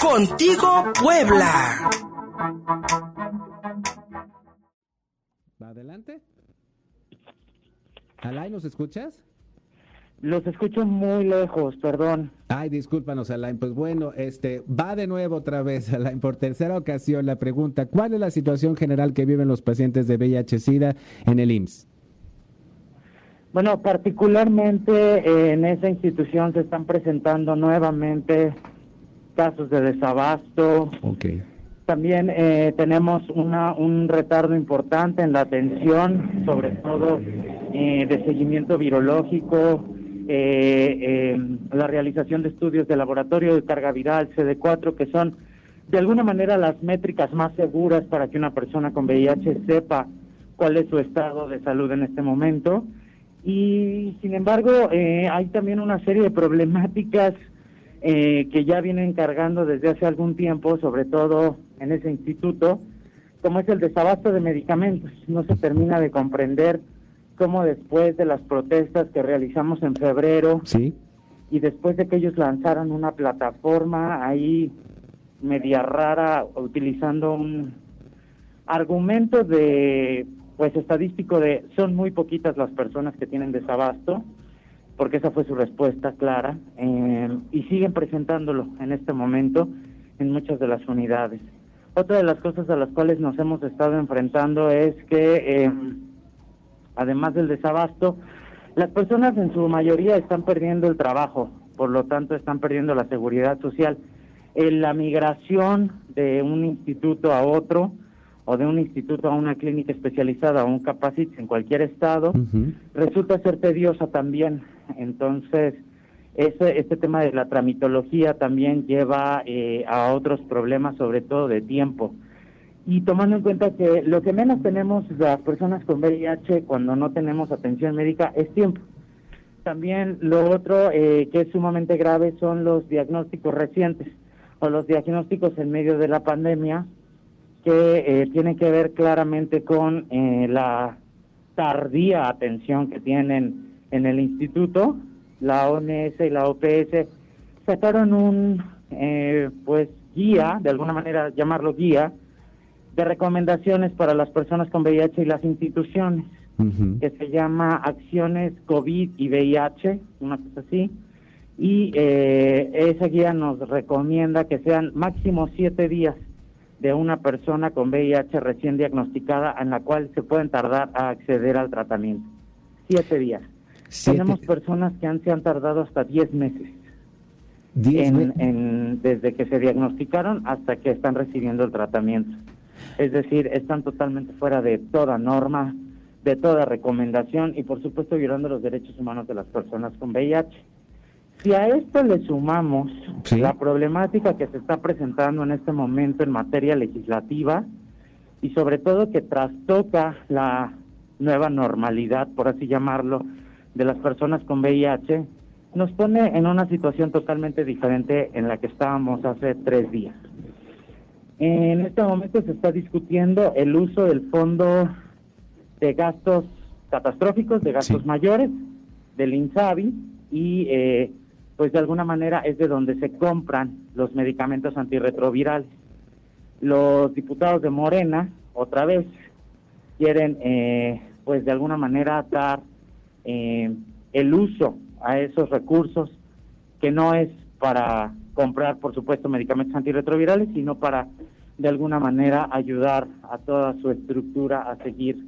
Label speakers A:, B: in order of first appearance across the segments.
A: Contigo Puebla.
B: Adelante. Alay, ¿nos escuchas?
C: Los escucho muy lejos, perdón.
B: Ay, discúlpanos, Alain. Pues bueno, este va de nuevo otra vez, Alain, por tercera ocasión la pregunta, ¿cuál es la situación general que viven los pacientes de VIH-Sida en el IMSS?
C: Bueno, particularmente eh, en esa institución se están presentando nuevamente casos de desabasto.
B: Okay.
C: También eh, tenemos una, un retardo importante en la atención, sobre todo eh, de seguimiento virológico, eh, em, la realización de estudios de laboratorio de carga viral, CD4, que son de alguna manera las métricas más seguras para que una persona con VIH sepa cuál es su estado de salud en este momento. Y sin embargo, hay también una serie de problemáticas eh, que ya vienen cargando desde hace algún tiempo, sobre todo en ese instituto, como es el desabasto de medicamentos. No se termina de comprender cómo después de las protestas que realizamos en febrero
B: ¿Sí?
C: y después de que ellos lanzaran una plataforma ahí media rara utilizando un argumento de pues estadístico de son muy poquitas las personas que tienen desabasto porque esa fue su respuesta clara, eh, y siguen presentándolo en este momento en muchas de las unidades. Otra de las cosas a las cuales nos hemos estado enfrentando es que, eh, además del desabasto, las personas en su mayoría están perdiendo el trabajo, por lo tanto están perdiendo la seguridad social. En la migración de un instituto a otro, o de un instituto a una clínica especializada o un capacit en cualquier estado, resulta ser tediosa también. Entonces, ese, este tema de la tramitología también lleva eh, a otros problemas, sobre todo de tiempo. Y tomando en cuenta que lo que menos tenemos las personas con VIH cuando no tenemos atención médica es tiempo. También lo otro eh, que es sumamente grave son los diagnósticos recientes o los diagnósticos en medio de la pandemia, que eh, tiene que ver claramente con eh, la tardía atención que tienen en el instituto. La OMS y la OPS sacaron un eh, pues guía, de alguna manera llamarlo guía, de recomendaciones para las personas con VIH y las instituciones, que se llama Acciones COVID y VIH, una cosa así. Y esa guía nos recomienda que sean máximo siete días de una persona con VIH recién diagnosticada en la cual se pueden tardar a acceder al tratamiento. Siete días. Tenemos personas que han, se han tardado hasta diez meses. en, desde que se diagnosticaron hasta que están recibiendo el tratamiento. Es decir, están totalmente fuera de toda norma, de toda recomendación y por supuesto violando los derechos humanos de las personas con VIH. Si a esto le sumamos la problemática que se está presentando en este momento en materia legislativa y sobre todo que trastoca la nueva normalidad, por así llamarlo, de las personas con VIH, nos pone en una situación totalmente diferente en la que estábamos hace tres días. En este momento se está discutiendo el uso del fondo de gastos catastróficos, de gastos mayores, del INSABI, y eh, pues de alguna manera es de donde se compran los medicamentos antirretrovirales. Los diputados de Morena, otra vez, quieren, eh, pues de alguna manera dar eh, el uso a esos recursos, que no es para comprar, por supuesto, medicamentos antirretrovirales, sino para de alguna manera ayudar a toda su estructura a seguir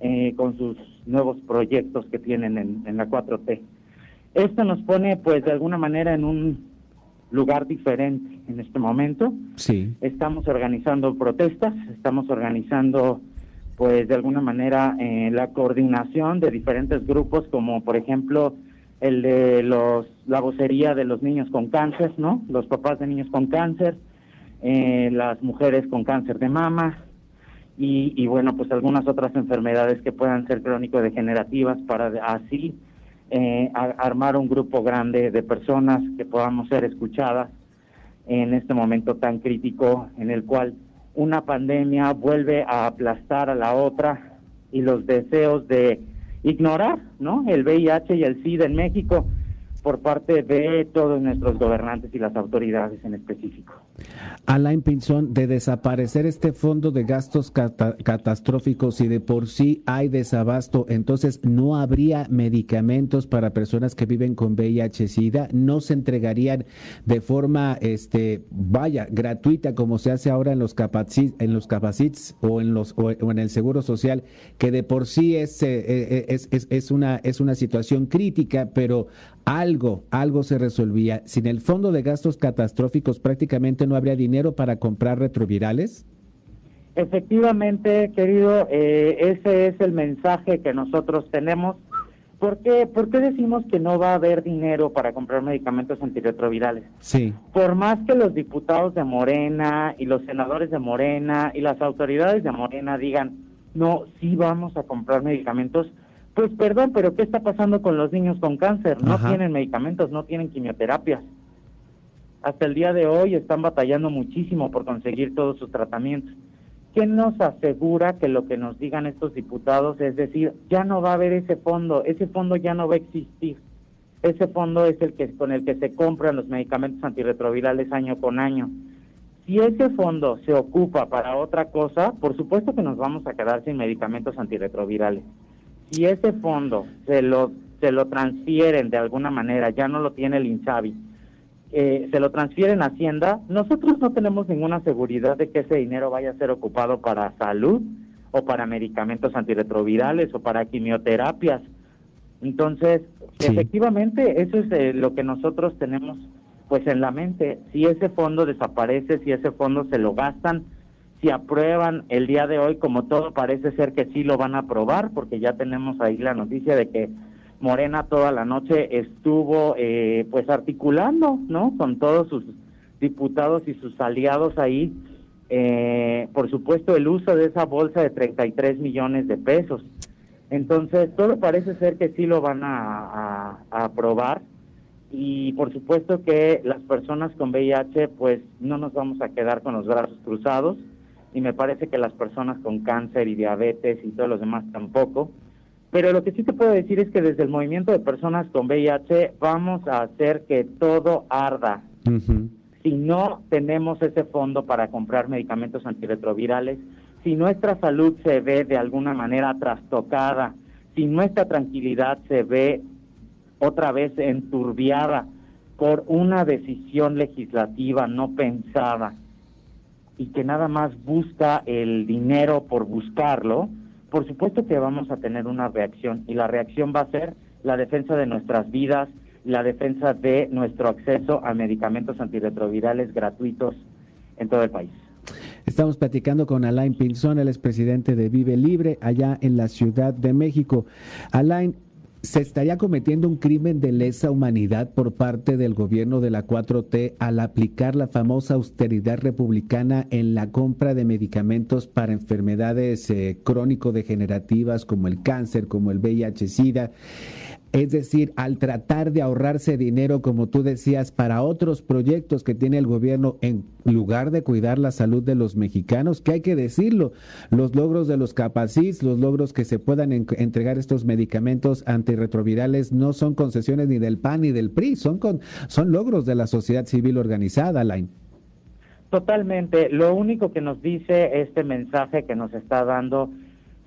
C: eh, con sus nuevos proyectos que tienen en, en la 4T. Esto nos pone, pues, de alguna manera en un lugar diferente en este momento.
B: Sí.
C: Estamos organizando protestas, estamos organizando, pues, de alguna manera eh, la coordinación de diferentes grupos, como por ejemplo el de los la vocería de los niños con cáncer, ¿no? Los papás de niños con cáncer, eh, las mujeres con cáncer de mama y, y bueno, pues algunas otras enfermedades que puedan ser crónico-degenerativas para así eh, armar un grupo grande de personas que podamos ser escuchadas en este momento tan crítico en el cual una pandemia vuelve a aplastar a la otra y los deseos de ignorar, ¿no? El VIH y el SIDA en México, por parte de todos nuestros gobernantes y las autoridades en específico.
B: Alain Pinzón, de desaparecer este fondo de gastos catastróficos y de por sí hay desabasto, entonces no habría medicamentos para personas que viven con VIH-Sida, no se entregarían de forma, este, vaya, gratuita como se hace ahora en los capacits, en los capacits o en los o en el seguro social, que de por sí es, eh, eh, es, es, es una es una situación crítica, pero algo, algo se resolvía. Sin el fondo de gastos catastróficos prácticamente no habría dinero para comprar retrovirales.
C: Efectivamente, querido, eh, ese es el mensaje que nosotros tenemos. ¿Por qué, ¿Por qué decimos que no va a haber dinero para comprar medicamentos antirretrovirales?
B: Sí.
C: Por más que los diputados de Morena y los senadores de Morena y las autoridades de Morena digan, no, sí vamos a comprar medicamentos, pues perdón, pero ¿qué está pasando con los niños con cáncer? No tienen medicamentos, no tienen quimioterapias. Hasta el día de hoy están batallando muchísimo por conseguir todos sus tratamientos. ¿Qué nos asegura que lo que nos digan estos diputados es decir, ya no va a haber ese fondo, ese fondo ya no va a existir? Ese fondo es el que con el que se compran los medicamentos antirretrovirales año con año. Si ese fondo se ocupa para otra cosa, por supuesto que nos vamos a quedar sin medicamentos antirretrovirales si ese fondo se lo, se lo transfieren de alguna manera, ya no lo tiene el INSABI, eh, se lo transfieren a Hacienda, nosotros no tenemos ninguna seguridad de que ese dinero vaya a ser ocupado para salud o para medicamentos antirretrovirales o para quimioterapias. Entonces, efectivamente, eso es eh, lo que nosotros tenemos pues en la mente. Si ese fondo desaparece, si ese fondo se lo gastan, si aprueban el día de hoy, como todo parece ser que sí lo van a aprobar, porque ya tenemos ahí la noticia de que Morena toda la noche estuvo eh, pues articulando, ¿no? Con todos sus diputados y sus aliados ahí, eh, por supuesto el uso de esa bolsa de 33 millones de pesos. Entonces, todo parece ser que sí lo van a, a aprobar y por supuesto que las personas con VIH pues no nos vamos a quedar con los brazos cruzados y me parece que las personas con cáncer y diabetes y todos los demás tampoco. Pero lo que sí te puedo decir es que desde el movimiento de personas con VIH vamos a hacer que todo arda. Si no tenemos ese fondo para comprar medicamentos antirretrovirales, si nuestra salud se ve de alguna manera trastocada, si nuestra tranquilidad se ve otra vez enturbiada por una decisión legislativa no pensada, y que nada más busca el dinero por buscarlo, por supuesto que vamos a tener una reacción y la reacción va a ser la defensa de nuestras vidas, la defensa de nuestro acceso a medicamentos antirretrovirales gratuitos en todo el país.
B: Estamos platicando con Alain Pinzón, el expresidente de Vive Libre, allá en la Ciudad de México. Alain, ¿Se estaría cometiendo un crimen de lesa humanidad por parte del gobierno de la 4T al aplicar la famosa austeridad republicana en la compra de medicamentos para enfermedades eh, crónico-degenerativas como el cáncer, como el VIH-Sida? Es decir, al tratar de ahorrarse dinero, como tú decías, para otros proyectos que tiene el gobierno, en lugar de cuidar la salud de los mexicanos, que hay que decirlo, los logros de los capacits, los logros que se puedan entregar estos medicamentos antirretrovirales no son concesiones ni del PAN ni del PRI, son, con, son logros de la sociedad civil organizada, Lain.
C: Totalmente. Lo único que nos dice este mensaje que nos está dando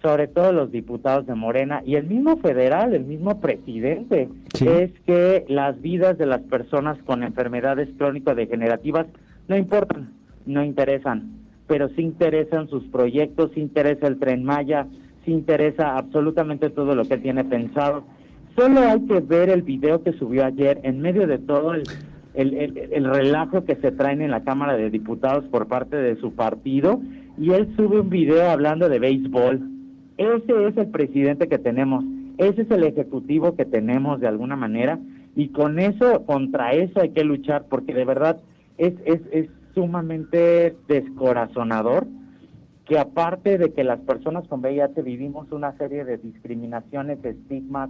C: sobre todo los diputados de Morena y el mismo federal, el mismo presidente, es que las vidas de las personas con enfermedades crónico-degenerativas no importan, no interesan, pero sí interesan sus proyectos, sí interesa el tren Maya, sí interesa absolutamente todo lo que tiene pensado. Solo hay que ver el video que subió ayer en medio de todo el, el, el relajo que se traen en la Cámara de Diputados por parte de su partido y él sube un video hablando de béisbol ese es el presidente que tenemos, ese es el ejecutivo que tenemos de alguna manera y con eso, contra eso hay que luchar porque de verdad es, es, es sumamente descorazonador que aparte de que las personas con VIH vivimos una serie de discriminaciones, estigmas,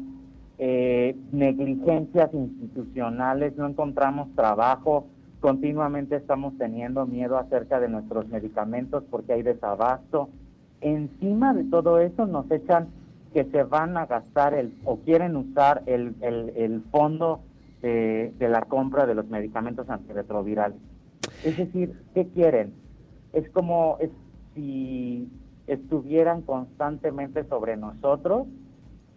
C: eh, negligencias institucionales, no encontramos trabajo, continuamente estamos teniendo miedo acerca de nuestros medicamentos porque hay desabasto, encima de todo eso nos echan que se van a gastar el o quieren usar el, el, fondo de, de la compra de los medicamentos antirretrovirales. Es decir, ¿qué quieren? Es como es, si estuvieran constantemente sobre nosotros,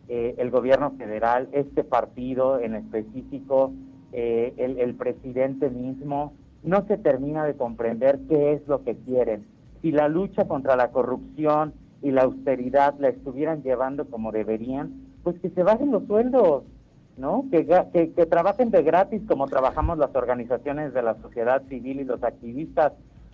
C: eh, el gobierno federal, este partido en específico, eh, el, el presidente mismo, no se termina de comprender qué es lo que quieren. Si la lucha contra la corrupción y la austeridad la estuvieran llevando como deberían, pues que se bajen los sueldos, ¿no? Que, que, que, trabajen de gratis como trabajamos las organizaciones de la sociedad civil y los activistas,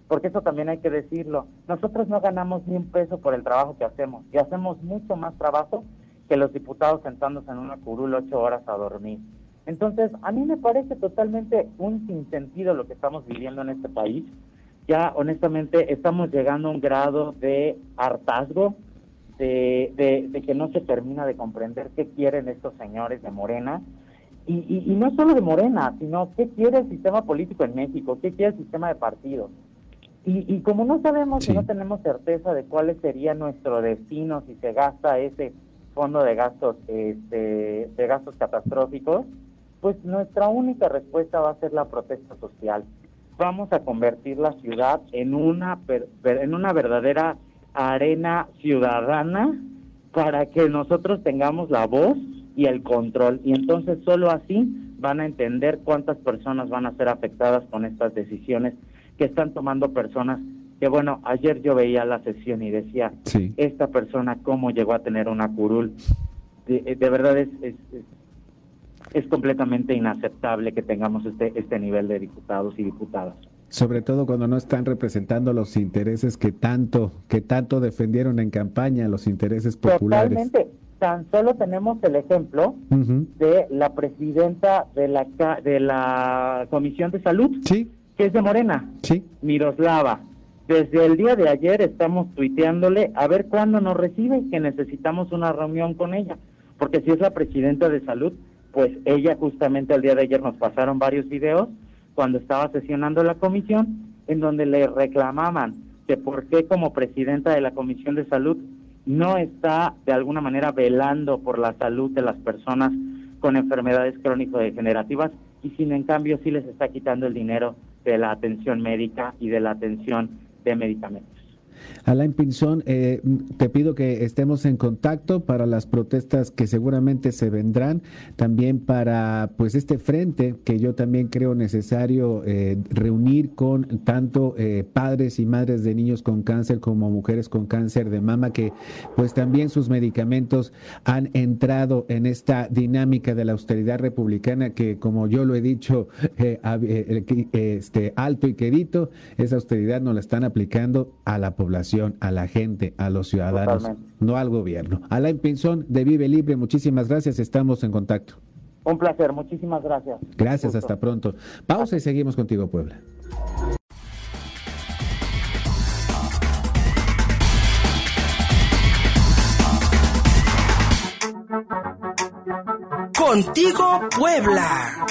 C: porque eso también hay que decirlo. Nosotros no ganamos ni un peso por el trabajo que hacemos y hacemos mucho más trabajo que los diputados sentándose en una curul ocho horas a dormir. Entonces, a mí me parece totalmente un sinsentido lo que estamos viviendo en este país. Ya, honestamente, estamos llegando a un grado de hartazgo, de, de, que no se termina de comprender qué quieren estos señores de Morena. Y, y, y, no solo de Morena, sino qué quiere el sistema político en México, qué quiere el sistema de partidos. Y, y como no sabemos y no tenemos certeza de cuál sería nuestro destino si se gasta ese fondo de gastos este, de gastos catastróficos, pues nuestra única respuesta va a ser la protesta social. Vamos a convertir la ciudad en una en una verdadera arena ciudadana para que nosotros tengamos la voz y el control. Y entonces solo así van a entender cuántas personas van a ser afectadas con estas decisiones que están tomando personas que bueno, ayer yo veía la sesión y decía, esta persona cómo llegó a tener una curul. De, eh, verdad es, es, es, completamente inaceptable que tengamos este, este nivel de diputados y diputadas.
B: Sobre todo cuando no están representando los intereses que tanto, que tanto defendieron en campaña, los intereses populares.
C: Totalmente. Tan solo tenemos el ejemplo de la presidenta de la, de la Comisión de Salud,
B: sí.
C: que es de Morena,
B: sí.
C: Miroslava desde el día de ayer estamos tuiteándole a ver cuándo nos recibe, que necesitamos una reunión con ella, porque si es la presidenta de salud, pues ella justamente el día de ayer nos pasaron varios videos cuando estaba sesionando la comisión en donde le reclamaban que por qué como presidenta de la comisión de salud no está de alguna manera velando por la salud de las personas con enfermedades crónico-degenerativas y sin en cambio sí les está quitando el dinero de la atención médica y de la atención de medicamentos.
B: Alain Pinzón, eh, te pido que estemos en contacto para las protestas que seguramente se vendrán, también para pues este frente que yo también creo necesario eh, reunir con tanto eh, padres y madres de niños con cáncer como mujeres con cáncer de mama que pues también sus medicamentos han entrado en esta dinámica de la austeridad republicana que como yo lo he dicho este alto y querido, esa austeridad nos la están aplicando a la población a la gente, a los ciudadanos, no al gobierno. Alain Pinzón de Vive Libre, muchísimas gracias, estamos en contacto.
C: Un placer, muchísimas gracias.
B: Gracias, hasta pronto. Pausa y seguimos contigo, Puebla.
A: Contigo, Puebla.